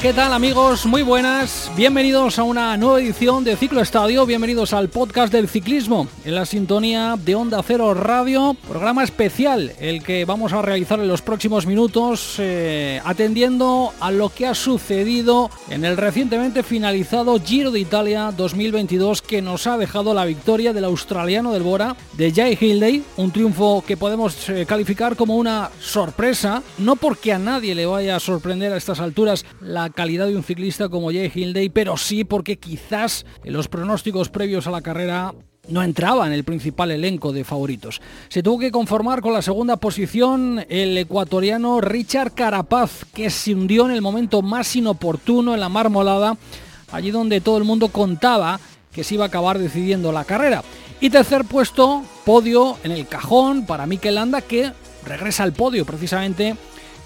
¿Qué tal amigos? Muy buenas, bienvenidos a una nueva edición de Ciclo Estadio, bienvenidos al podcast del ciclismo en la sintonía de Onda Cero Radio, programa especial el que vamos a realizar en los próximos minutos eh, atendiendo a lo que ha sucedido en el recientemente finalizado Giro de Italia 2022 que nos ha dejado la victoria del australiano del Bora, de Jay Hindley, un triunfo que podemos eh, calificar como una sorpresa, no porque a nadie le vaya a sorprender a estas alturas, la calidad de un ciclista como Jay Hindley, pero sí porque quizás en los pronósticos previos a la carrera no entraba en el principal elenco de favoritos. Se tuvo que conformar con la segunda posición el ecuatoriano Richard Carapaz, que se hundió en el momento más inoportuno en la marmolada, allí donde todo el mundo contaba que se iba a acabar decidiendo la carrera. Y tercer puesto, podio en el cajón para Mikel Landa, que regresa al podio precisamente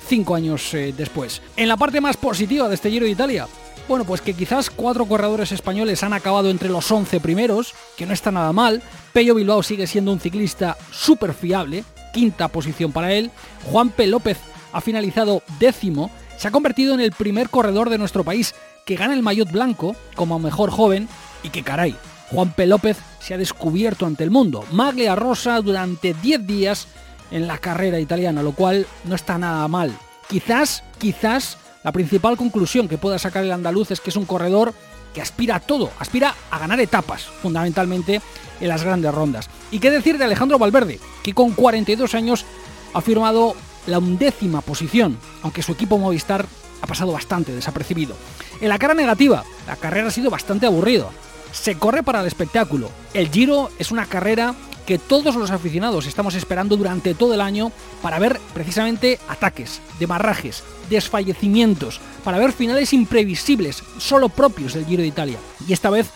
cinco años eh, después. En la parte más positiva de este Giro de Italia, bueno, pues que quizás cuatro corredores españoles han acabado entre los 11 primeros, que no está nada mal. Pello Bilbao sigue siendo un ciclista súper fiable, quinta posición para él. Juan P. López ha finalizado décimo, se ha convertido en el primer corredor de nuestro país que gana el maillot blanco como mejor joven y que caray, Juan. López se ha descubierto ante el mundo. Maglia Rosa durante 10 días en la carrera italiana, lo cual no está nada mal. Quizás, quizás la principal conclusión que pueda sacar el andaluz es que es un corredor que aspira a todo, aspira a ganar etapas, fundamentalmente en las grandes rondas. ¿Y qué decir de Alejandro Valverde, que con 42 años ha firmado la undécima posición, aunque su equipo Movistar ha pasado bastante desapercibido. En la cara negativa, la carrera ha sido bastante aburrida. Se corre para el espectáculo. El Giro es una carrera que todos los aficionados estamos esperando durante todo el año para ver precisamente ataques, demarrajes, desfallecimientos, para ver finales imprevisibles, solo propios del Giro de Italia. Y esta vez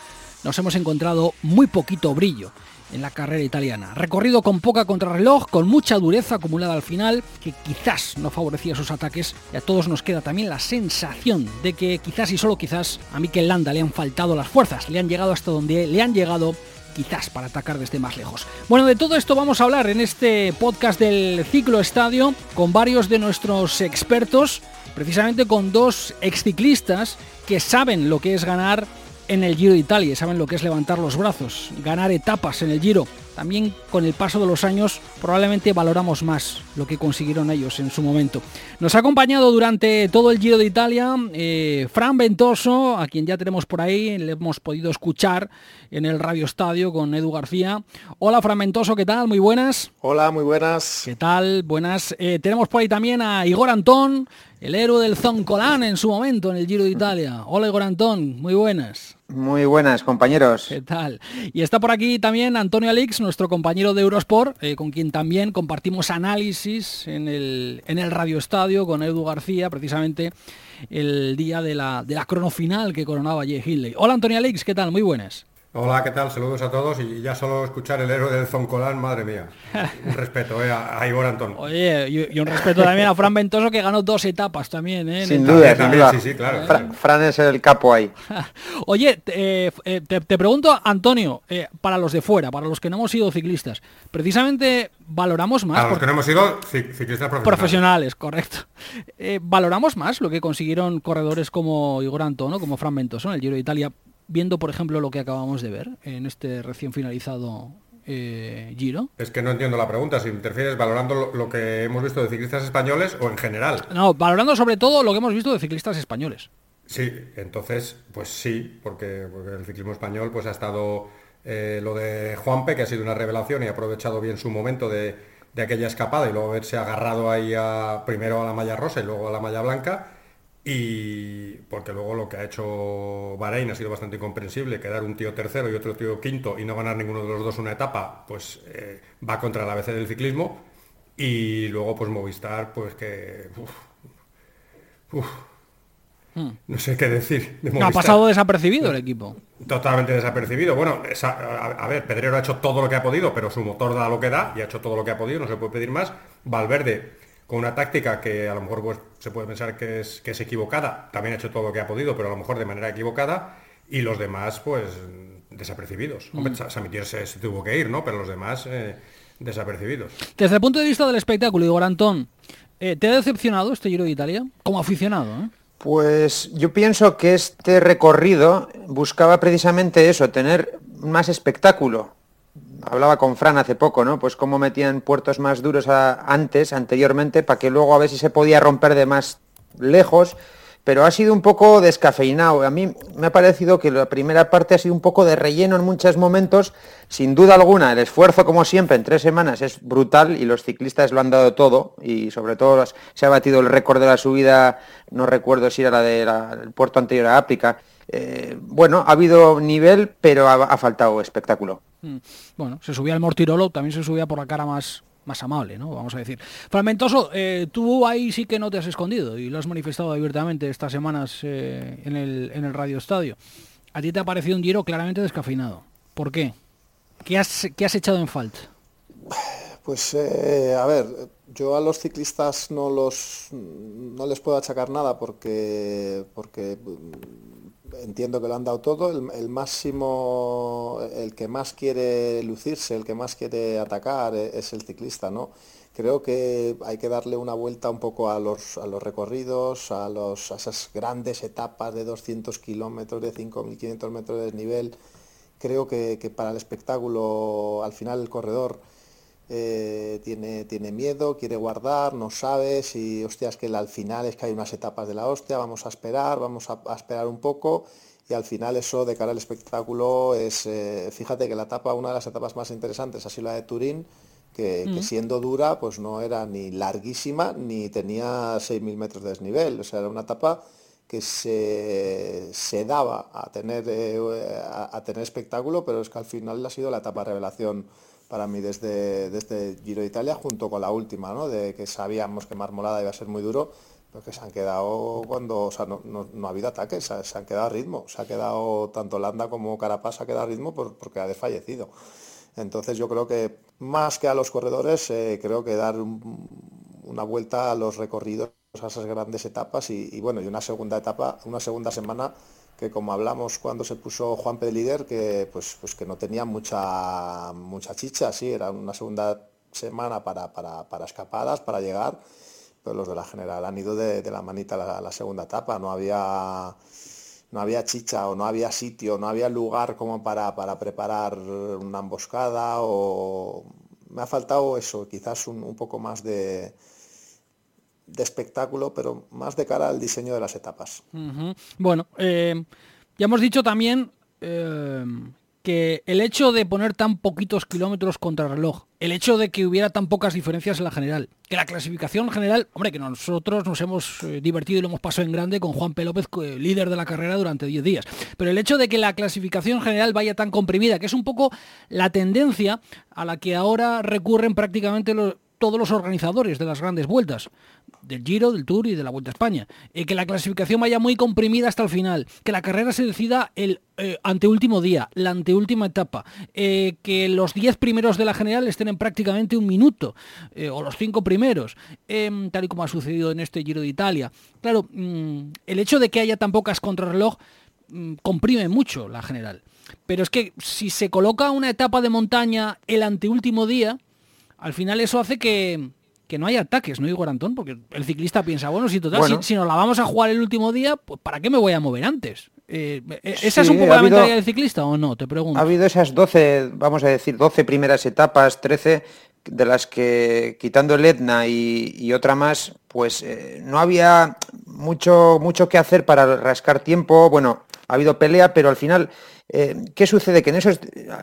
nos hemos encontrado muy poquito brillo en la carrera italiana. Recorrido con poca contrarreloj, con mucha dureza acumulada al final, que quizás no favorecía sus ataques, y a todos nos queda también la sensación de que quizás y solo quizás a Mikel Landa le han faltado las fuerzas, le han llegado hasta donde le han llegado quizás para atacar desde más lejos. Bueno, de todo esto vamos a hablar en este podcast del Ciclo Estadio con varios de nuestros expertos, precisamente con dos exciclistas que saben lo que es ganar en el Giro de Italia, saben lo que es levantar los brazos, ganar etapas en el Giro. También con el paso de los años probablemente valoramos más lo que consiguieron ellos en su momento. Nos ha acompañado durante todo el Giro de Italia eh, Fran Ventoso, a quien ya tenemos por ahí, le hemos podido escuchar en el Radio Estadio con Edu García. Hola Fran Ventoso, ¿qué tal? Muy buenas. Hola, muy buenas. ¿Qué tal? Buenas. Eh, tenemos por ahí también a Igor Antón, el héroe del Zoncolán en su momento en el Giro de Italia. Hola Igor Antón, muy buenas. Muy buenas, compañeros. ¿Qué tal? Y está por aquí también Antonio Alix, nuestro compañero de Eurosport, eh, con quien también compartimos análisis en el, en el Radio Estadio con Edu García, precisamente el día de la, de la crono final que coronaba Jay Hindley. Hola Antonio Alix, ¿qué tal? Muy buenas. Hola, ¿qué tal? Saludos a todos y ya solo escuchar el héroe del Zoncolán, madre mía. Un respeto eh, a, Igor Antón. Oye, y, y, un respeto también a Fran Ventoso que ganó dos etapas también, ¿eh? Sin duda, sin duda. Sí, sí, claro. Fra Fran es el capo ahí. Oye, eh, te, te, pregunto, Antonio, eh, para los de fuera, para los que no hemos sido ciclistas, precisamente valoramos más... Para los que no hemos sido ciclistas profesionales. Profesionales, correcto. Eh, valoramos más lo que consiguieron corredores como Igor Antón, como Fran Ventoso en el Giro de Italia viendo, por ejemplo, lo que acabamos de ver en este recién finalizado eh, Giro? Es que no entiendo la pregunta, si te refieres valorando lo, lo, que hemos visto de ciclistas españoles o en general. No, valorando sobre todo lo que hemos visto de ciclistas españoles. Sí, entonces, pues sí, porque, porque el ciclismo español pues ha estado eh, lo de Juanpe, que ha sido una revelación y ha aprovechado bien su momento de, de aquella escapada y luego haberse agarrado ahí a, primero a la malla rosa y luego a la malla blanca y porque luego lo que ha hecho Bahrein ha sido bastante incomprensible, quedar un tío tercero y otro tío quinto y no ganar ninguno de los dos una etapa, pues eh, va contra la ABC del ciclismo. Y luego pues Movistar, pues que... Uf, uf, no sé qué decir. de No, ha pasado desapercibido el equipo. Totalmente desapercibido. Bueno, esa- a, a ver, Pedrero ha hecho todo lo que ha podido, pero su motor da lo que da y ha hecho todo lo que ha podido, no se puede pedir más. Valverde, con una táctica que a lo mejor pues, se puede pensar que es, que es equivocada, también ha hecho todo lo que ha podido, pero a lo mejor de manera equivocada. Y los demás, pues, desapercibidos. Hombre, Sa- Samitier se, se tuvo que ir, ¿no? Pero los demás, eh, desapercibidos. Desde el punto de vista del espectáculo, Igor Antón, eh, ¿te ha decepcionado este Giro de Italia? Como aficionado, ¿eh? Pues yo pienso que este recorrido buscaba precisamente eso, tener más espectáculo. Hablaba con Fran hace poco, ¿no? Pues cómo metían puertos más duros antes, anteriormente, para que luego a ver si se podía romper de más lejos, pero ha sido un poco descafeinado. A mí me ha parecido que la primera parte ha sido un poco de relleno en muchos momentos. Sin duda alguna, el esfuerzo, como siempre, en tres semanas es brutal y los ciclistas lo han dado todo y sobre todo se ha batido el récord de la subida, no recuerdo si era la del puerto anterior a África. Eh, bueno, ha habido nivel, pero ha faltado espectáculo. Mm. Bueno, se subía al Mortirolo, también se subía por la cara más, más amable, ¿no? Vamos a decir. Fragmentoso, eh, tú ahí sí que no te has escondido y lo has manifestado abiertamente estas semanas eh, en, el, en el Radio Estadio. A ti te ha parecido un giro claramente descafeinado. ¿Por qué? ¿Qué has, qué has echado en falta? Pues eh, a ver, yo a los ciclistas no los no les puedo achacar nada porque porque entiendo que lo han dado todo. El, máximo, el que más quiere lucirse, el que más quiere atacar e- es el ciclista, ¿no? Creo que hay que darle una vuelta un poco a los, a los recorridos, a, los, a esas grandes etapas de 200 kilómetros, de 5.500 metros de desnivel. Creo que, que para el espectáculo, al final el corredor eh, tiene, tiene miedo, quiere guardar, no sabe si, hostias, que al final es que hay unas etapas de la hostia, vamos a esperar, vamos a, a esperar un poco y al final eso de cara al espectáculo es, eh, fíjate que la etapa, una de las etapas más interesantes ha sido la de Turín, que, que siendo dura pues no era ni larguísima ni tenía 6.000 metros de desnivel, o sea, era una etapa que se, se daba a tener, eh, a, a tener espectáculo, pero es que al final ha sido la etapa revelación para mí desde, desde Giro de Italia junto con la última, ¿no? de que sabíamos que Marmolada iba a ser muy duro, pero que se han quedado cuando, o sea, no, no- ha habido ataques, se, han quedado a ritmo, se ha quedado tanto Landa como Carapaz se ha quedado a ritmo por- porque ha desfallecido. Entonces yo creo que más que a los corredores, eh, creo que dar un- una vuelta a los recorridos, a esas grandes etapas y bueno, y una segunda etapa, una segunda semana que como hablamos cuando se puso Juan de líder, que pues, pues que no tenía mucha mucha chicha, sí, era una segunda semana para, para, para escapadas, para llegar, pero los de la general han ido de, de la manita a la, segunda etapa, no había no había chicha o no había sitio, no había lugar como para, para preparar una emboscada o me ha faltado eso, quizás un, un poco más de, de espectáculo, pero más de cara al diseño de las etapas. Bueno, eh, ya hemos dicho también eh, que el hecho de poner tan poquitos kilómetros contra reloj, el hecho de que hubiera tan pocas diferencias en la general, que la clasificación general, hombre, que nosotros nos hemos eh, divertido y lo hemos pasado en grande con Juan P. López, líder de la carrera durante 10 días, pero el hecho de que la clasificación general vaya tan comprimida, que es un poco la tendencia a la que ahora recurren prácticamente los todos los organizadores de las grandes vueltas, del Giro, del Tour y de la Vuelta a España. Eh, que la clasificación vaya muy comprimida hasta el final, que la carrera se decida el eh, anteúltimo día, la anteúltima etapa, eh, que los 10 primeros de la general estén en prácticamente un minuto, eh, o los 5 primeros, em, tal y como ha sucedido en este Giro de Italia. Claro, mm, el hecho de que haya tan pocas contrarreloj mm, comprime mucho la general. Pero es que si se coloca una etapa de montaña el anteúltimo día, al final eso hace que, que no haya ataques, ¿no, Igor Antón? Porque el ciclista piensa, bueno, si total, Bueno. si, si nos la vamos a jugar el último día, pues ¿para qué me voy a mover antes? Eh, eh, ¿Esa es un poco ha la habido- mentalidad del ciclista o no? Te pregunto. Ha habido esas 12, vamos a decir, 12 primeras etapas, 13, de las que quitando el Etna y, y otra más, pues eh, no había mucho, mucho que hacer para rascar tiempo. Bueno, ha habido pelea, pero al final, eh, ¿qué sucede? Que en esos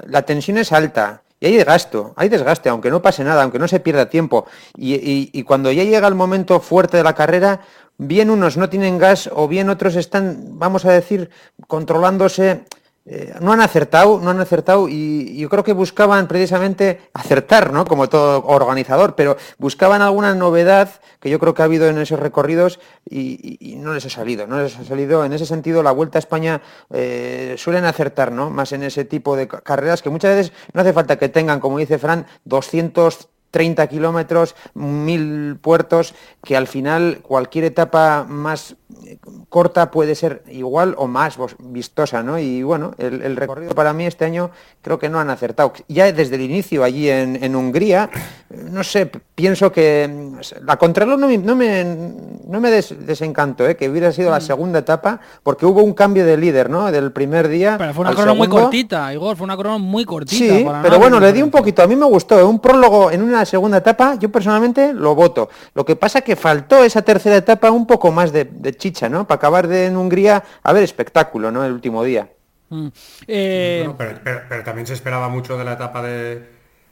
la tensión es alta. Y hay desgaste, hay desgaste, aunque no pase nada, aunque no se pierda tiempo. Y, y- y cuando ya llega el momento fuerte de la carrera, bien unos no tienen gas o bien otros están, vamos a decir, controlándose eh, no han acertado, no han acertado y yo creo que buscaban precisamente acertar, ¿no? Como todo organizador, pero buscaban alguna novedad que yo creo que ha habido en esos recorridos y, no les ha salido, no les ha salido. En ese sentido, la Vuelta a España eh, suelen acertar, ¿no? Más en ese tipo de carreras que muchas veces no hace falta que tengan, como dice Fran, 200 30 kilómetros, mil puertos, que al final cualquier etapa más eh, corta puede ser igual o más vistosa, ¿no? Y bueno, el, recorrido para mí este año creo que no han acertado. Ya desde el inicio allí en, Hungría, no sé, pienso que mm, la contrarreloj no me, no me, no me desencantó, ¿eh? que hubiera sido la mm. segunda etapa, porque hubo un cambio de líder, ¿no? Del primer día. Pero fue una crono muy cortita, Igor, fue una crono muy cortita. Sí, pero bueno, le di un poquito, a mí me gustó, ¿eh? un prólogo en una la segunda etapa, yo personalmente lo voto. Lo que pasa que faltó esa tercera etapa un poco más de, chicha, ¿no? Para acabar de, en Hungría a ver espectáculo, ¿no? El último día. Mm. Eh, pero, también se esperaba mucho de la etapa de,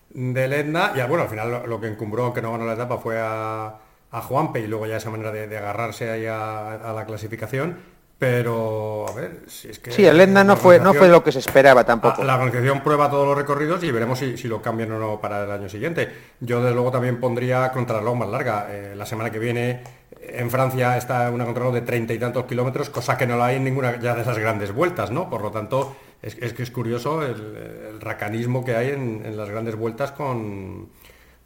de Lenda y bueno, al final lo, que encumbró, aunque no ganó la etapa, fue a, a Juanpe y luego ya esa manera de, agarrarse ahí a la clasificación pero, a ver, si es que... Sí, el Lenda no fue, no fue lo que se esperaba tampoco. La organización prueba todos los recorridos y veremos si, lo cambian o no para el año siguiente. Yo, desde luego, también pondría contrarreloj más larga. Eh, la semana que viene en Francia está una contrarreloj de treinta y tantos kilómetros, cosa que no la hay en ninguna ya de esas grandes vueltas, ¿no? Por lo tanto, es, que es curioso el, racanismo que hay en las grandes vueltas con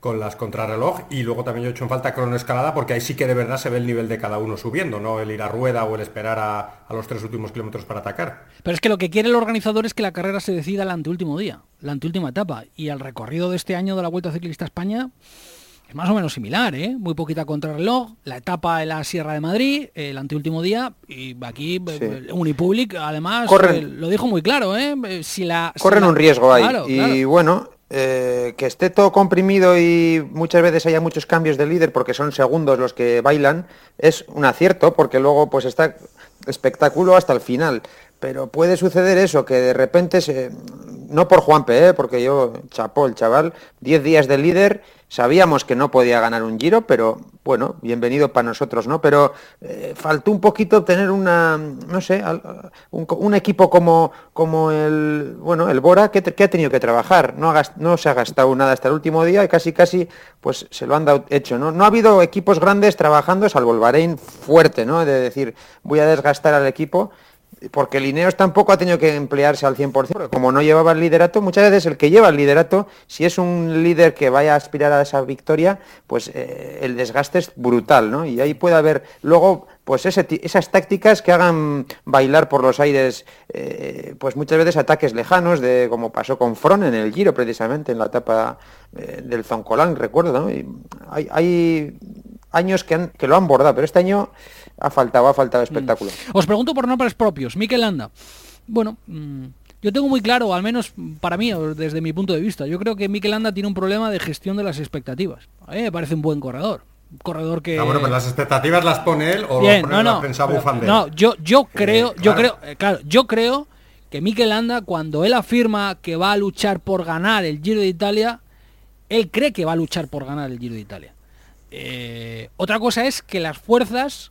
con las contrarreloj y luego también yo he hecho en falta cronoescalada porque ahí sí que de verdad se ve el nivel de cada uno subiendo, no el ir a rueda o el esperar a, los tres últimos kilómetros para atacar. Pero es que lo que quiere el organizador es que la carrera se decida el anteúltimo día, la anteúltima etapa y el recorrido de este año de la Vuelta Ciclista a España es más o menos similar, ¿eh? muy poquita contrarreloj, la etapa en la Sierra de Madrid, el anteúltimo día y aquí eh, Unipublic además eh, lo dijo muy claro, ¿eh? si la corren un riesgo ahí y bueno eh, que esté todo comprimido y muchas veces haya muchos cambios de líder porque son segundos los que bailan, es un acierto porque luego pues está espectáculo hasta el final. Pero puede suceder eso, que de repente, se, no por Juanpe, ¿eh? porque yo chapó el chaval, 10 días de líder Sabíamos que no podía ganar un giro, pero bueno, bienvenido para nosotros, ¿no? Pero eh, faltó un poquito tener una, no sé, un, equipo como, como el, bueno, el Bora, que, ha tenido que trabajar. No, no se ha gastado nada hasta el último día y casi, casi, pues se lo han dado hecho, ¿no? No ha habido equipos grandes trabajando, salvo el Bahrein fuerte, ¿no? De decir, voy a desgastar al equipo porque Lineos tampoco ha tenido que emplearse al 100%, porque como no llevaba el liderato, muchas veces el que lleva el liderato, si es un líder que vaya a aspirar a esa victoria, pues eh, el desgaste es brutal, ¿no? Y ahí puede haber luego pues esas tácticas que hagan bailar por los aires, eh, pues muchas veces ataques lejanos, de como pasó con Fron en el Giro precisamente, en la etapa eh, del Zoncolán, recuerdo, ¿no? Hay, años que lo han bordado, pero este año ha faltado, ha faltado espectáculo. Mm. Os pregunto por nombres propios. Miquel Anda. Bueno, mm, yo tengo muy claro, al menos para mí, desde mi punto de vista, yo creo que Miquel Anda tiene un problema de gestión de las expectativas. A mí me parece un buen corredor. Un corredor que... Ah, bueno, pues las expectativas las pone él o pone no, no, No, yo, yo creo, yo creo, eh, claro, yo creo que Miquel Anda, cuando él afirma que va a luchar por ganar el Giro de Italia, él cree que va a luchar por ganar el Giro de Italia. Eh, otra cosa es que las fuerzas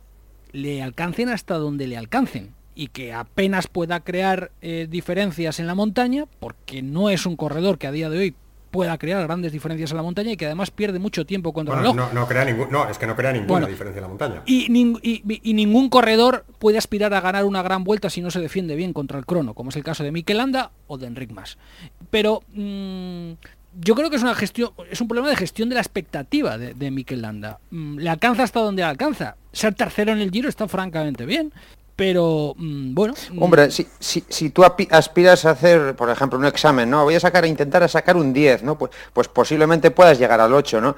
le alcancen hasta donde le alcancen y que apenas pueda crear eh, diferencias en la montaña, porque no es un corredor que a día de hoy pueda crear grandes diferencias en la montaña y que además pierde mucho tiempo contra el reloj. No, no, crea ningún, no, es que no crea ninguna diferencia en la montaña. Y, y, ningún corredor puede aspirar a ganar una gran vuelta si no se defiende bien contra el crono, como es el caso de Mikel Landa o de Enric Mas. Pero mm, yo creo que es una gestión, es un problema de gestión de la expectativa de, de Mikel Landa. Mm, le alcanza hasta donde alcanza. Ser tercero en el Giro está francamente bien pero mm, bueno. Mm. Hombre, si, si, si, tú aspiras a hacer, por ejemplo, un examen, ¿no? Voy a sacar, a intentar a sacar un 10, ¿no? Pues, pues posiblemente puedas llegar al 8, ¿no?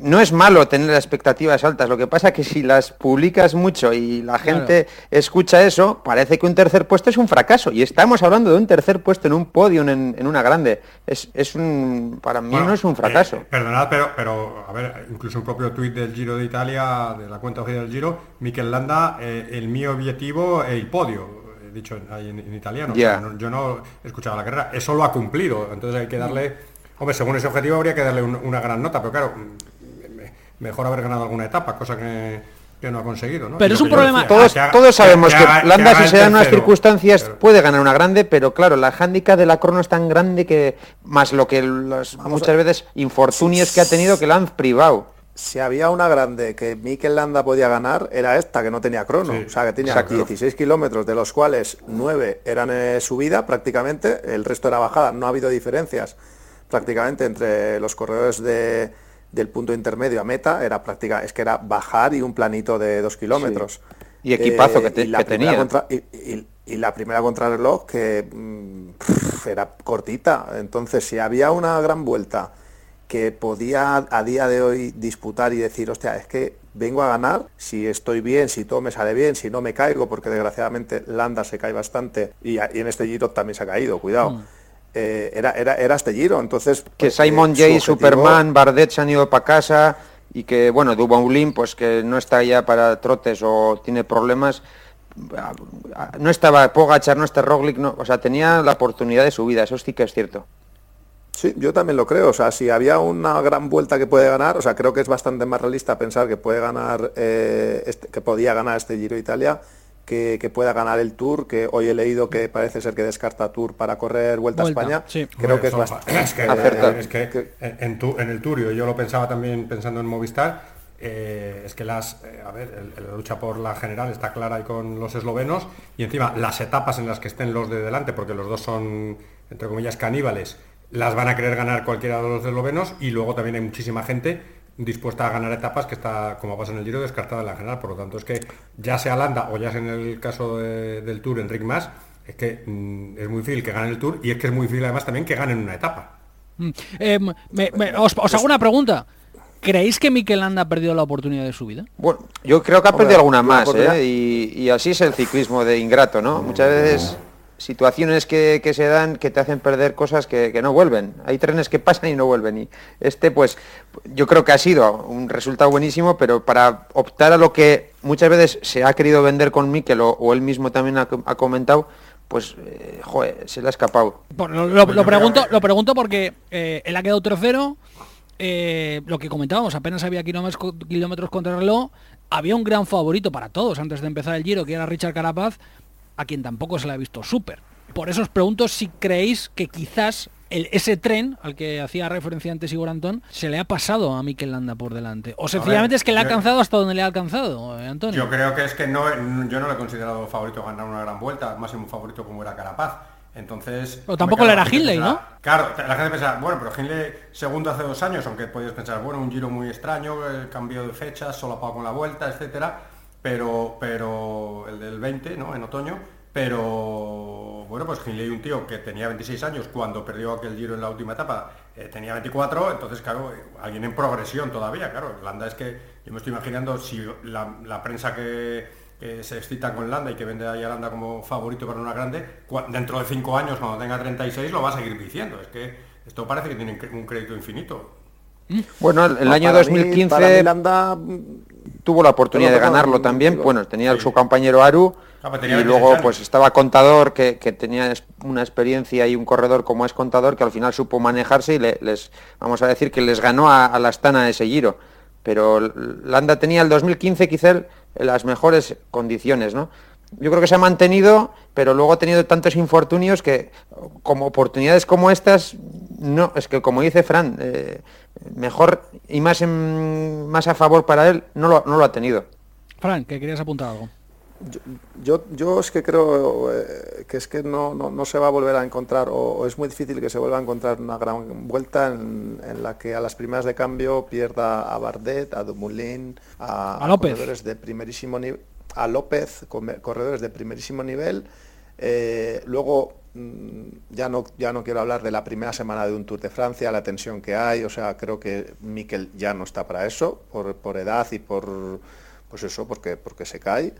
No es malo tener expectativas altas, lo que pasa es que si las publicas mucho y la gente escucha eso, parece que un tercer puesto es un fracaso. Y estamos hablando de un tercer puesto en un podio, en, una grande. Es, es, un, para mí no es un fracaso. Eh, perdonad, pero, pero, a ver, incluso un propio tuit del Giro de Italia, de la cuenta oficial del Giro, Mikel Landa, eh, el mío objetivo el podio, he dicho en, italiano. yo no he escuchado la carrera. Eso lo ha cumplido. Entonces hay que darle... Hombre, según ese objetivo habría que darle una gran nota, pero claro, mejor haber ganado alguna etapa, cosa que, que no ha conseguido, ¿no? Pero es un que problema- decía, Todos, que haga- todos sabemos que que, haga- Landa, si se dan unas circunstancias, Pero- puede ganar una grande, pero claro, la hándica de la crono es tan grande que, más lo que las muchas veces infortunios que ha tenido que la han privado. Si había una grande que Mikel Landa podía ganar, era esta, que no tenía crono. Sí, o sea, que tenía exacto. 16 kilómetros, de los cuales 9 eran eh, subida prácticamente, el resto era bajada. No ha habido diferencias prácticamente entre los corredores de- del punto intermedio a meta. Era práctica, es que era bajar y un planito de 2 kilómetros. Y equipazo que te- y que tenía. contra- y, y- y la primera contrarreloj que mm, pff, era cortita. Entonces, si había una gran vuelta que podía a día de hoy disputar y decir, hostia, es que vengo a ganar, si estoy bien, si todo me sale bien, si no me caigo, porque desgraciadamente Landa se cae bastante y, en este giro también se ha caído, cuidado. Eh, era, era, era este giro, entonces... Que pues, eh, Simon su Jay, objetivo- Superman, Bardet se han ido para casa y que, bueno, Dumoulin, pues que no está ya para trotes o tiene problemas. No estaba Pogachar, no está Roglic, no, o sea, tenía la oportunidad de su vida, eso sí que es cierto. Sí, yo también lo creo. O sea, si había una gran vuelta que puede ganar, o sea, creo que es bastante más realista pensar que puede ganar, eh, este- que podía ganar este Giro de Italia, que, que pueda ganar el Tour, que hoy he leído que parece ser que descarta Tour para correr Vuelta, Vuelta, a España. sí. Creo que es bastante... fa- es que, es que en, tu- en el Turio, yo lo pensaba también pensando en Movistar, eh, es que las, eh, a ver, el- la lucha por la general está clara ahí con los eslovenos y encima las etapas en las que estén los de delante, porque los dos son, entre comillas, caníbales, las van a querer ganar cualquiera de los eslovenos y luego también hay muchísima gente dispuesta a ganar etapas que está, como pasa en el Giro, descartada en la general. Por lo tanto, es que ya sea Landa o ya sea en el caso de- del Tour Enric Mas, es que mm, es muy difícil que gane el Tour y es que es muy difícil además también que ganen una etapa. Mm. Eh, me- me- os, os hago una pregunta. ¿Creéis que Mikel Landa ha perdido la oportunidad de su vida? Bueno, yo creo que ha Hombre, perdido alguna más, ¿eh? y, y así es el ciclismo de ingrato, ¿no? Muchas veces situaciones que, que se dan que te hacen perder cosas que, que no vuelven. Hay trenes que pasan y no vuelven. Y este, pues, yo creo que ha sido un resultado buenísimo, pero para optar a lo que muchas veces se ha querido vender con Mikel o, o él mismo también ha, ha comentado, pues, eh, joder, se le ha escapado. Por- lo, lo- lo pregunto, lo pregunto porque eh, él ha quedado tercero. eh, lo que comentábamos, apenas había kilómetros, kilómetros contra reloj. Había un gran favorito para todos antes de empezar el giro, que era Richard Carapaz, a quien tampoco se le ha visto súper. Por eso os pregunto si creéis que quizás el- ese tren al que hacía referencia antes Igor Antón se le ha pasado a Mikel Landa por delante. O sencillamente es que le ha alcanzado hasta donde le ha alcanzado, eh, Antonio. Yo creo que es que no, yo no le he considerado favorito a ganar una gran vuelta, máximo favorito como era Carapaz. Entonces. Pero tampoco le era Hindley, pensará- Claro, la gente pensará, bueno, pero Hindley segundo hace dos años, aunque podéis pensar, bueno, un giro muy extraño, el cambio de fechas, solo pago con la vuelta, etcétera. Pero, pero el del 20, ¿no? En otoño. Pero bueno, pues Hindley, un tío que tenía 26 años cuando perdió aquel giro en la última etapa, eh, tenía 24, entonces claro, alguien en progresión todavía, claro. Landa es que yo me estoy imaginando si la, la prensa que, que se excita con Landa y que vende a Landa como favorito para una grande, dentro de 5 años, cuando tenga 36, lo va a seguir diciendo. Es que esto parece que tiene un crédito infinito. Bueno, el, el No, año para mí- 2015 para mí Landa, tuvo la oportunidad de ganarlo también. digo, Bueno, tenía sí. su compañero Aru Ah, y 26 luego pues estaba Contador que, que tenía una experiencia y un corredor como es Contador que al final supo manejarse y le- les vamos a decir que les ganó a, a la Astana ese giro. Pero Landa tenía el 2015 quizá las mejores condiciones, ¿no? Yo creo que se ha mantenido, pero luego ha tenido tantos infortunios que como oportunidades como estas, no, es que como dice Fran, eh, mejor y más en- más a favor para él no lo, no lo ha tenido. Fran, que querías apuntar algo. Yo, yo es que creo eh, que es que no, no, no se va a volver a encontrar, o, o es muy difícil que se vuelva a encontrar una gran vuelta en, en la que a las primeras de cambio pierda a Bardet, a Dumoulin, a, A López. corredores de primerísimo nivel, a López, corredores de primerísimo nivel. Eh, luego ya no, ya no quiero hablar de la primera semana de un Tour de Francia, la tensión que hay, o sea, creo que Mikel ya no está para eso, por, por edad y por pues eso, porque, porque se cae.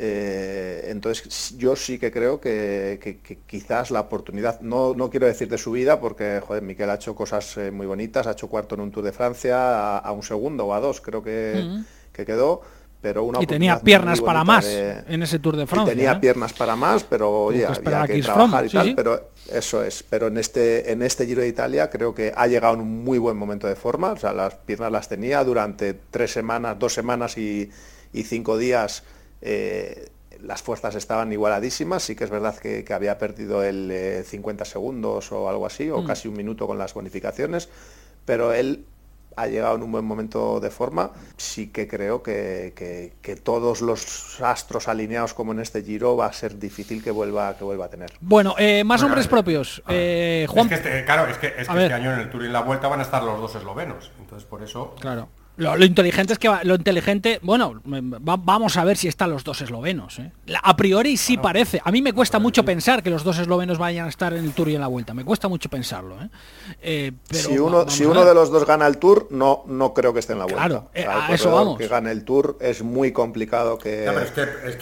Eh, entonces yo sí que creo que, que- que quizás la oportunidad, no, no quiero decir de su vida, porque joder, Miquel ha hecho cosas eh, muy bonitas, ha hecho cuarto en un Tour de Francia, a, a un segundo o a dos creo que, Ujú. que quedó, pero una Y tenía piernas para más de- en ese Tour de y Francia. tenía ¿eh? piernas para más, pero oye, que había que trabajar y sí, tal, sí. pero eso es. Pero en este, en este Giro de Italia creo que ha llegado en un muy buen momento de forma, o sea, las piernas las tenía durante tres semanas, dos semanas y, y cinco días eh, las fuerzas estaban igualadísimas, sí que es verdad que, había perdido el 50 segundos o algo así, o mm. casi un minuto con las bonificaciones, pero él ha llegado en un buen momento de forma, sí que creo que, todos los astros alineados como en este Giro va a ser difícil que vuelva, que vuelva a tener. Bueno, eh, más hombres propios. Eh, Juan... Este, claro, es que, este año en el Tour y en la Vuelta van a estar los dos eslovenos, entonces por eso... Claro. Lo, inteligente es que lo inteligente, bueno, vamos a ver si están los dos eslovenos. ¿eh? A priori sí parece. A mí me cuesta mucho pensar que los dos eslovenos vayan a estar en el Tour y en la Vuelta. Me cuesta mucho pensarlo. ¿eh? Eh, si uno, si uno de los dos gana el Tour, no, no creo que esté en la Vuelta. Claro, a eso vamos. Que gane el Tour es muy complicado que,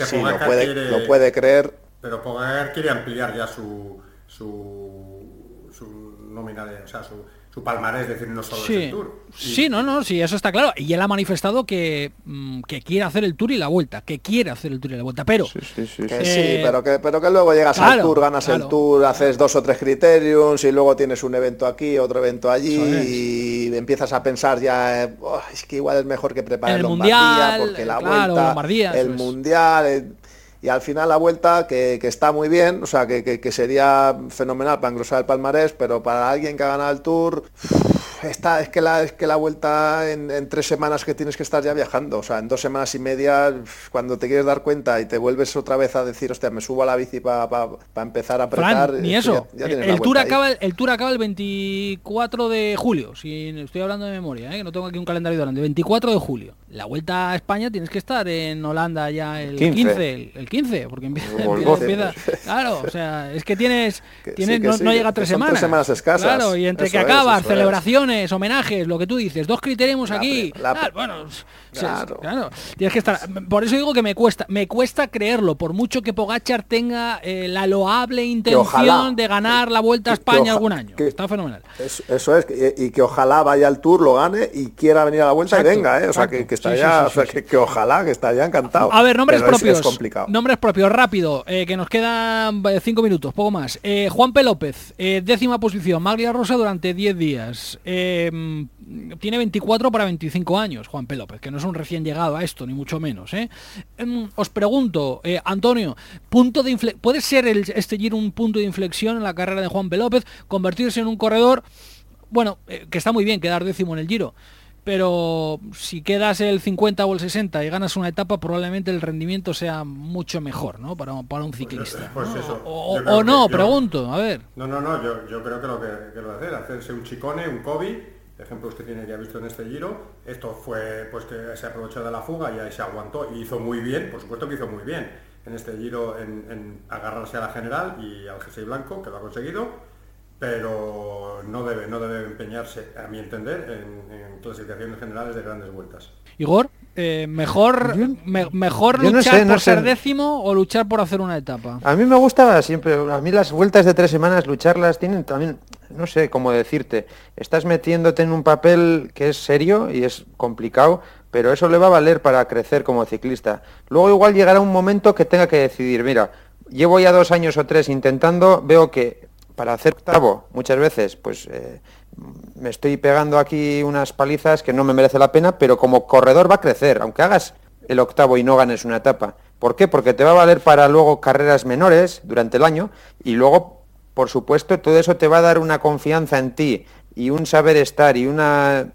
sí, lo, puede, puede creer. Pero Pogacar quiere ampliar ya su su, su nómina de, o sea, su su palmarés, decir, no solo sí. el Tour. Sí, no, no, sí, eso está claro. Y él ha manifestado que, mm, que quiere hacer el Tour y la Vuelta, que quiere hacer el Tour y la Vuelta, pero... Sí, sí, sí, eh, pero, que, pero que luego llegas al Tour, ganas el Tour, haces dos o tres criterios y luego tienes un evento aquí, otro evento allí y empiezas a pensar ya, oh, es que igual es mejor que preparar el mundial, porque la Vuelta, el Mundial... y al final la vuelta que, está muy bien, o sea, que, sería fenomenal para engrosar el palmarés, pero para alguien que ha ganado el Tour, está, es, que la, es que la vuelta en, tres semanas que tienes que estar ya viajando, o sea, en dos semanas y media, cuando te quieres dar cuenta y te vuelves otra vez a decir, hostia, me subo a la bici para empezar a apretar. ni eso, el, tour acaba, el, Tour acaba el 24 de julio, si estoy hablando de memoria, ¿eh? que no tengo aquí un calendario delante, 24 de julio. La vuelta a España tienes que estar en Holanda ya el 15, el, 15 porque empieza, claro, o sea, es que tienes, tienes no, llega a tres semanas. Tres semanas escasas. Claro, y entre que acabas, homenajes, lo que tú dices, dos criterios aquí, bueno, claro. tienes que estar. Por eso digo que me cuesta, me cuesta creerlo, por mucho que Pogachar tenga eh, la loable intención de ganar la Vuelta a España algún año. Está fenomenal. Eso, es, y, que ojalá vaya al Tour, lo gane y quiera venir a la Vuelta y venga, ¿eh? o sea, que está ya, que, ojalá, que está ya encantado. A ver, nombres propios. Nombres propios, rápido, eh, que nos quedan cinco minutos, poco más. Juan P. López, décima posición, Maglia Rosa durante 10 días. Tiene 24 para 25 años, Juan P. Que no es un recién llegado a esto, ni mucho menos. Em, os pregunto, Antonio, punto de ¿puede ser el, este giro un punto de inflexión en la carrera de Juan P. Convertirse en un corredor, bueno, que está muy bien quedar décimo en el giro, pero si quedas el 50 o el 60 y ganas una etapa, probablemente el rendimiento sea mucho mejor, ¿no? Para, para un ciclista. Pues, pues o, no, pregunto, a ver. No, no, no, yo, yo creo que lo que, que lo hacer, hacerse un chicone, un Kobe, ejemplos que tiene ya visto en este giro, esto fue pues que se aprovechó de la fuga y ahí se aguantó y hizo muy bien, por supuesto que hizo muy bien en este giro en, en agarrarse a la general y al jersey blanco, que lo ha conseguido pero no debe, no debe empeñarse, a mi entender, en, clasificaciones generales de grandes vueltas. Igor, eh, mejor, mejor luchar por ser décimo o luchar por hacer una etapa. A mí me gustaba siempre, a mí las vueltas de tres semanas, lucharlas tienen también, no sé cómo decirte, estás metiéndote en un papel que es serio y es complicado, pero eso le va a valer para crecer como ciclista. Luego igual llegará un momento que tenga que decidir, mira, llevo ya dos años o tres intentando, veo que para hacer octavo, muchas veces, pues eh, me estoy pegando aquí unas palizas que no me merece la pena, pero como corredor va a crecer, aunque hagas el octavo y no ganes una etapa. ¿Por qué? Porque te va a valer para luego carreras menores durante el año y luego, por supuesto, todo eso te va a dar una confianza en ti y un saber estar y una,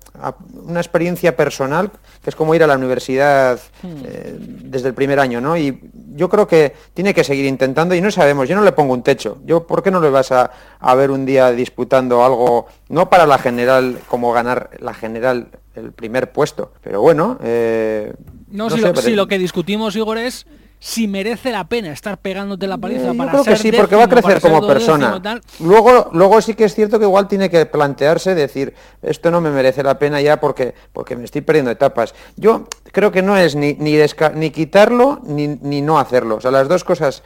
una experiencia personal que es como ir a la universidad hmm. eh, desde el primer año, ¿no? Y yo creo que tiene que seguir intentando y no sabemos, yo no le pongo un techo. Yo, ¿por qué no le vas a, ver un día disputando algo, no para la general, como ganar la general el primer puesto, pero bueno... Eh, no, si, si lo que discutimos, Igor, es si merece la pena estar pegándote la paliza eh, para creo que sí, porque va a crecer como persona. Luego, luego sí que es cierto que igual tiene que plantearse decir, esto no me merece la pena ya porque, porque me estoy perdiendo etapas. Yo creo que no es ni, ni, ni quitarlo ni, ni no hacerlo. O sea, las dos cosas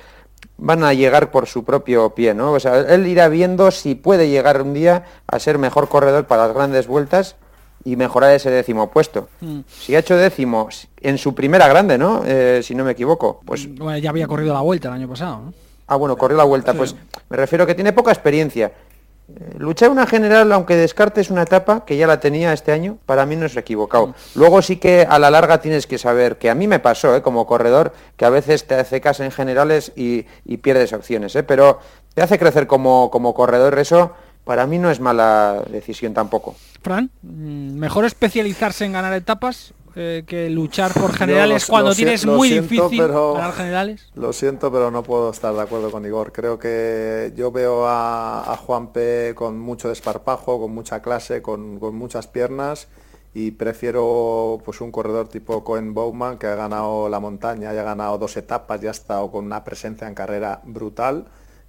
van a llegar por su propio pie, ¿no? O sea, él irá viendo si puede llegar un día a ser mejor corredor para las grandes vueltas y mejorar ese décimo puesto. Mm. Si ha hecho décimo en su primera grande, ¿no? Eh, si no me equivoco. Pues bueno, ya había corrido la vuelta el año pasado, ¿no? Ah, bueno, corrió la vuelta. Pues me refiero que tiene poca experiencia. Eh, luchar una general, aunque descartes una etapa, que ya la tenía este año, para mí no es equivocado. Luego sí que a la larga tienes que saber, que a mí me pasó, ¿eh? como corredor, que a veces te hace caso en generales y, pierdes opciones, ¿eh? pero te hace crecer como, como corredor, eso para mí no es mala decisión tampoco. Fran, mm, ¿mejor especializarse en ganar etapas eh, que luchar por generales cuando tienes muy difícil ganar generales? Lo siento, pero no puedo estar de acuerdo con Igor. Creo que yo veo a, Juan P con mucho desparpajo, con mucha clase, con, muchas piernas y prefiero pues un corredor tipo Cohen Bowman que ha ganado la montaña, ya ha ganado dos etapas, ya ha estado con una presencia en carrera brutal.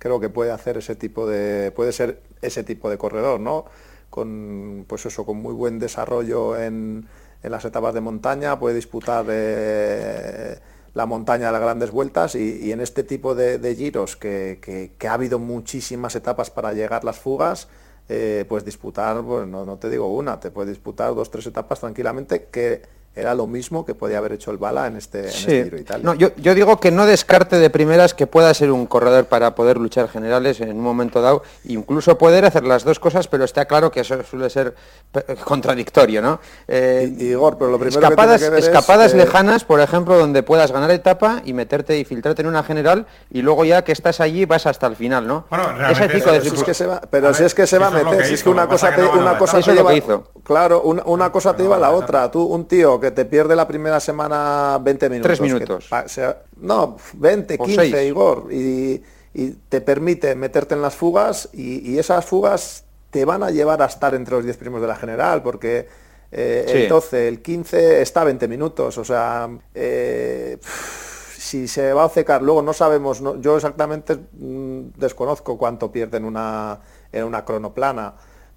Creo que puede hacer ese tipo de, puede ser ese tipo de corredor, ¿no? Con pues eso, con muy buen desarrollo en, en las etapas de montaña, puede disputar eh, la montaña de las grandes vueltas y, en este tipo de, giros que, ha habido muchísimas etapas para llegar las fugas, eh, pues disputar, pues no, no, te digo una, te puede disputar dos, tres etapas tranquilamente que era lo mismo que podía haber hecho el Bala en este, en este Giro Italia. No, yo, yo, digo que no descarte de primeras que pueda ser un corredor para poder luchar generales en un momento dado, incluso poder hacer las dos cosas, pero está claro que eso suele ser contradictorio, ¿no? Eh, Igor, pero lo primero escapadas, que, escapadas lejanas, por ejemplo, donde puedas ganar etapa y meterte y filtrarte en una general y luego ya que estás allí vas hasta el final, ¿no? Bueno, Ese tipo de es que se va, pero si es que se va a meter, si es que una cosa te, una cosa te lleva, claro, una, una cosa te lleva a la otra. Tú un tío que te pierde la primera semana 20 minutos. Tres minutos. no, 20, 15, Igor. Y, te permite meterte en las fugas y, esas fugas te van a llevar a estar entre los 10 primos de la general, porque eh, el 12, el 15 está a 20 minutos. O sea, eh, si se va a secar, luego no sabemos, yo exactamente mm, desconozco cuánto pierde en una, en una cronoplana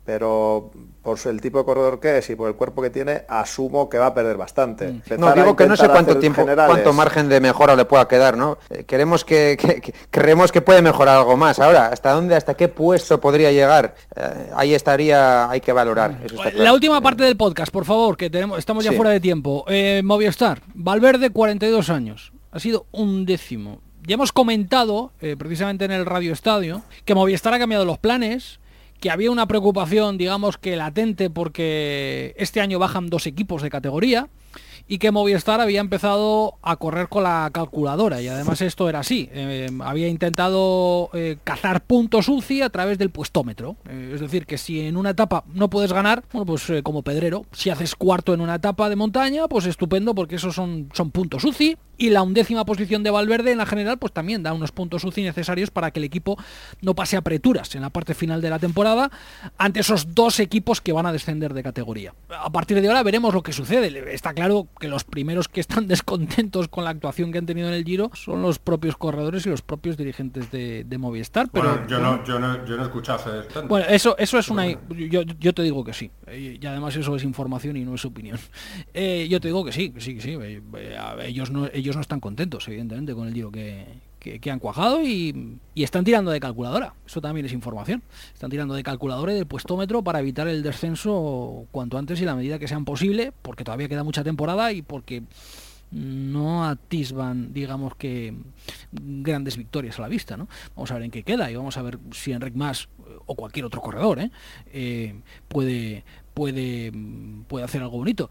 pero por el tipo de corredor que es y por el cuerpo que tiene, asumo que va a perder bastante. Mm. No, digo que no sé cuánto tiempo, cuánto margen de mejora le pueda quedar, ¿no? Eh, queremos que, creemos que puede mejorar algo más. Ahora, ¿hasta dónde, hasta qué puesto podría llegar? Eh, ahí estaría, hay que valorar. La última parte del podcast, por favor, que tenemos, estamos ya fuera de tiempo. Eh, Movistar, Valverde, 42 años. Ha sido un décimo. Ya hemos comentado, precisamente en el Radio Estadio, que Movistar ha cambiado los planes que había una preocupación, digamos que latente, porque este año bajan dos equipos de categoría y que Movistar había empezado a correr con la calculadora y además esto era así, eh, había intentado eh, cazar puntos UCI a través del puestómetro, eh, es decir, que si en una etapa no puedes ganar, bueno, pues como pedrero, si haces cuarto en una etapa de montaña, pues estupendo porque esos son, son puntos UCI y la undécima posición de Valverde en la general pues también da unos puntos UCI necesarios para que el equipo no pase apreturas en la parte final de la temporada ante esos dos equipos que van a descender de categoría. A partir de ahora veremos lo que sucede. Está claro que los primeros que están descontentos con la actuación que han tenido en el Giro son los propios corredores y los propios dirigentes de, Movistar. Pero yo, no, yo, no, yo no he escuchado Bueno, eso, eso es una... Yo, yo, te digo que sí. Y además eso es información y no es opinión. Eh, yo te digo que sí, que sí, que sí. Eh, ellos no... Ellos no están contentos, evidentemente, con el giro que, han cuajado y, están tirando de calculadora. Eso también es información. Están tirando de calculadora y del puestómetro para evitar el descenso cuanto antes y la medida que sean posible, porque todavía queda mucha temporada y porque no atisban, digamos que, grandes victorias a la vista, ¿no? Vamos a ver en qué queda y vamos a ver si Enric Más o cualquier otro corredor ¿eh? Eh, puede, puede, puede hacer algo bonito.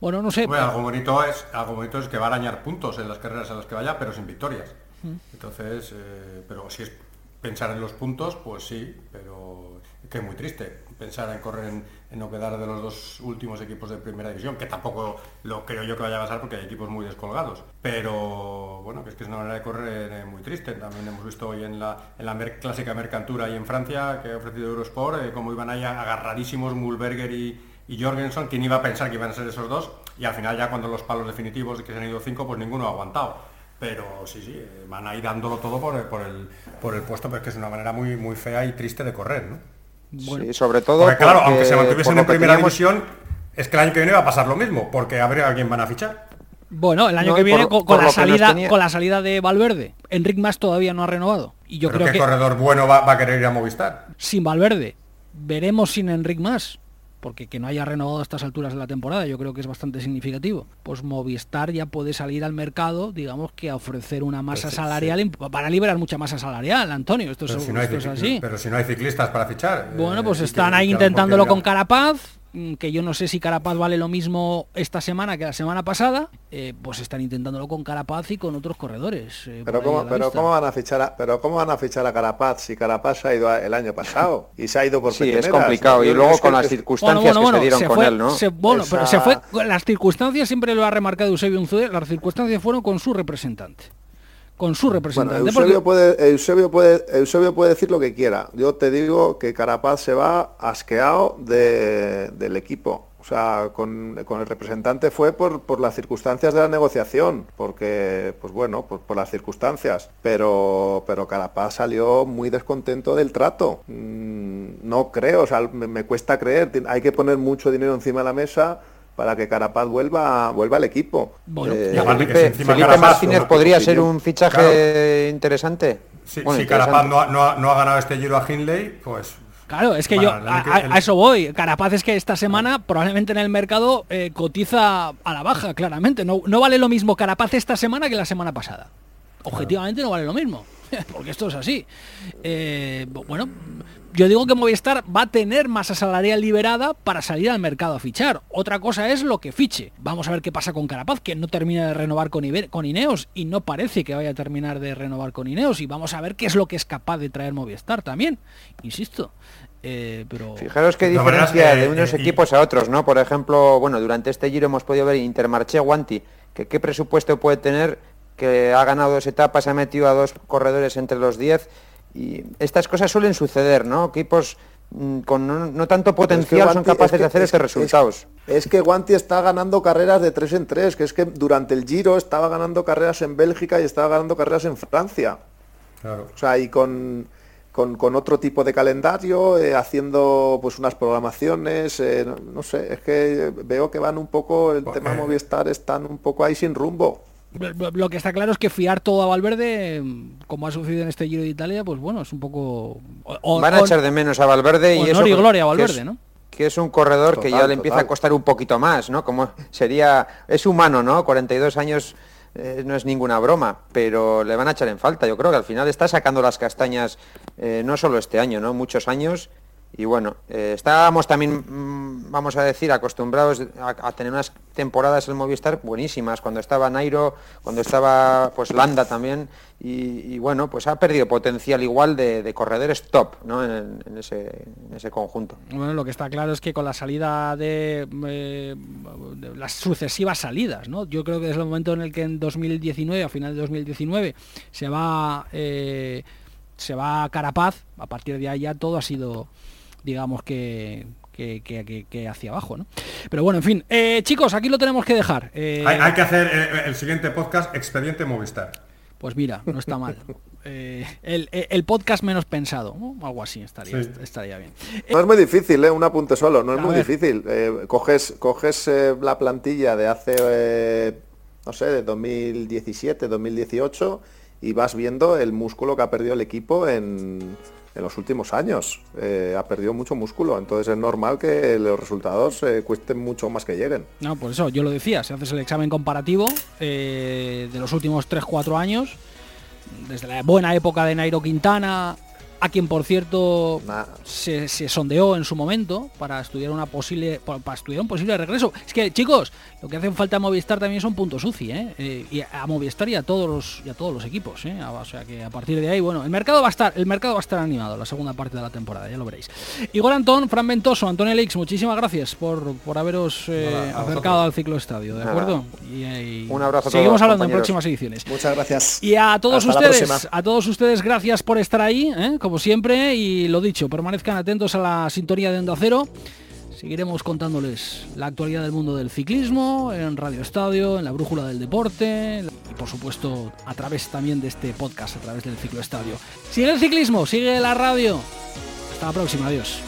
Bueno, no sé. algo bonito es algo bonito es que va a arañar puntos en las carreras a las que vaya, pero sin victorias. Entonces, eh, pero si es pensar en los puntos, pues sí, pero que es muy triste pensar en correr en, en, no quedar de los dos últimos equipos de primera división, que tampoco lo creo yo que vaya a pasar porque hay equipos muy descolgados. Pero bueno, que es que es una manera de correr eh, muy triste. También hemos visto hoy en la, en la clásica Mercantura y en Francia, que ha ofrecido Eurosport, eh, cómo iban ahí agarradísimos Mulberger y, y Jorgensen, ¿quién iba a pensar que iban a ser esos dos? Y al final ya cuando los palos definitivos, de que se han ido cinco, pues ninguno ha aguantado. Pero sí, sí, eh, van ahí dándolo todo por el, por el, por el puesto, pero es que es una manera muy, muy fea y triste de correr, ¿no? Sí, sobre todo. Porque, claro, aunque se mantuviesen en primera división, es que el año que viene va a pasar lo mismo, porque habría alguien van a fichar. Bueno, el año que viene con, la salida, con la salida de Valverde, Enric Más todavía no ha renovado. Y yo creo ¿qué que corredor bueno va, a querer ir a Movistar? Sin Valverde, veremos sin Enric Más. Porque que no haya renovado a estas alturas de la temporada, yo creo que es bastante significativo. Pues Movistar ya puede salir al mercado, digamos que a ofrecer una masa Pues salarial, para liberar mucha masa salarial, Antonio, esto, es, si, no esto es así. pero si no hay ciclistas para fichar. Bueno, eh, pues están ahí intentándolo con Carapaz, que yo no sé si Carapaz vale lo mismo esta semana que la semana pasada, eh, pues están intentándolo con Carapaz y con otros corredores. eh, Pero cómo, pero cómo van a fichar a, pero cómo van a fichar a Carapaz si Carapaz se ha ido a- el año pasado y se ha ido por Sí, es complicado. Y luego con las circunstancias que se dieron con fue, él, ¿no? se- bueno, pero se fue, las circunstancias siempre lo ha remarcado Eusebio Unzué, las circunstancias fueron con su representante. Con su Bueno, representante. Eusebio porque- puede, Eusebio, puede, Eusebio puede decir lo que quiera. Yo te digo que Carapaz se va asqueado de- del equipo. O sea, con, con el representante fue por, por las circunstancias de la negociación, porque, pues bueno, por, por las circunstancias. Pero, pero Carapaz salió muy descontento del trato. Mm, no creo, o sea, me, me cuesta creer. Hay que poner mucho dinero encima de la mesa para que Carapaz vuelva, vuelva al equipo. Bueno, Eh, Felipe, encima Felipe Carapaz- Martínez podría ser un fichaje interesante. Si, Bueno, si Carapaz no ha, no ha- no ha ganado este giro a Hindley, pues Claro, es que Bueno, yo a eso voy. Carapaz es que esta semana probablemente en el mercado eh, cotiza a la baja, claramente. No, no vale lo mismo Carapaz esta semana que la semana pasada. Objetivamente no vale lo mismo, porque esto es así. Eh, bueno, yo digo que Movistar va a tener masa salarial liberada para salir al mercado a fichar. Otra cosa es lo que fiche. Vamos a ver qué pasa con Carapaz, que no termina de renovar con, Iber- con Ineos y no parece que vaya a terminar de renovar con Ineos. Y vamos a ver qué es lo que es capaz de traer Movistar también. Insisto. Eh, pero Fijaros qué diferencia de unos eh, y- equipos a otros, ¿no? Por ejemplo, bueno, durante este giro hemos podido ver Intermarché Guanti, que qué presupuesto puede tener, que ha ganado dos etapas, ha metido a dos corredores entre los 10 y estas cosas suelen suceder, ¿no? Equipos mm, con no, no tanto Pero es que potencial son Guanti- capaces es que- de hacer es estos resultados. Es, es que Guanti está ganando carreras de tres en tres, que es que durante el Giro estaba ganando carreras en Bélgica y estaba ganando carreras en Francia. claro. O sea, y con, con, con otro tipo de calendario, eh, haciendo pues unas programaciones, eh, no, no sé, es que veo que van un poco, el Pues, tema eh, Movistar están un poco ahí sin rumbo. Lo que está claro es que fiar todo a Valverde, como ha sucedido en este Giro de Italia, pues bueno, es un poco... o- Van a o- echar de menos a Valverde y honor eso y gloria a que Valverde, es- ¿no? Que es un corredor que ya le empieza total. a costar un poquito más, ¿no? Como sería es humano, ¿no? 42 años eh, no es ninguna broma, pero le van a echar en falta. Yo creo que al final está sacando las castañas eh, no solo este año, ¿no? Muchos años y bueno, eh, estábamos también, mm, vamos a decir, acostumbrados a, a tener unas temporadas en Movistar buenísimas, cuando estaba Nairo, cuando estaba pues Landa también, y, bueno, pues ha perdido potencial igual de, corredores top ¿no? en, ese, conjunto. Bueno, lo que está claro es que con la salida de, eh, de las sucesivas salidas, ¿no? Yo creo que desde el momento en el que en 2019, a final de 2019, se va eh, se va Carapaz, a partir de ahí ya todo ha sido, digamos que que, que- que- que hacia abajo, ¿no? Pero bueno, en fin, Eh, chicos, aquí lo tenemos que dejar. Eh, Hay, hay que hacer eh, el siguiente podcast Expediente Movistar. Pues mira, no está mal. Eh, el, el podcast menos pensado, ¿no? algo así estaría, Sí. estaría bien. No es muy difícil, ¿eh? un apunte solo, no es A muy ver. difícil. Eh, coges coges eh, la plantilla de hace, eh, no sé, de 2017, 2018 y vas viendo el músculo que ha perdido el equipo en, en los últimos años. Eh, ha perdido mucho músculo, entonces es normal que los resultados eh, cuesten mucho más que lleguen. No, por eso yo lo decía, si haces el examen comparativo eh, de los últimos 3-4 años, desde la buena época de Nairo Quintana, a quien por cierto Nah. se, se sondeó en su momento para estudiar una posible pa- para, estudiar un posible regreso. Es que chicos, lo que hacen falta a Movistar también son puntos UCI, ¿eh? Eh, y a Movistar y a todos los y a todos los equipos, ¿eh? O sea que a partir de ahí, bueno, el mercado va a estar el mercado va a estar animado la segunda parte de la temporada, ya lo veréis. Igor Antón, Fran Ventoso, Antonio Leix, muchísimas gracias por, por haberos eh, acercado al ciclo estadio, ¿de Nada. acuerdo? Y, y Un abrazo a Seguimos todos, hablando en próximas ediciones. Muchas gracias. Y a todos Hasta ustedes, a todos ustedes, gracias por estar ahí, ¿eh? Como siempre, y lo dicho, permanezcan atentos a la sintonía de Onda Cero. Seguiremos contándoles la actualidad del mundo del ciclismo, en Radio Estadio, en la Brújula del Deporte, y por supuesto a través también de este podcast, a través del Ciclo Estadio. Sigue el ciclismo, sigue la radio. Hasta la próxima, adiós.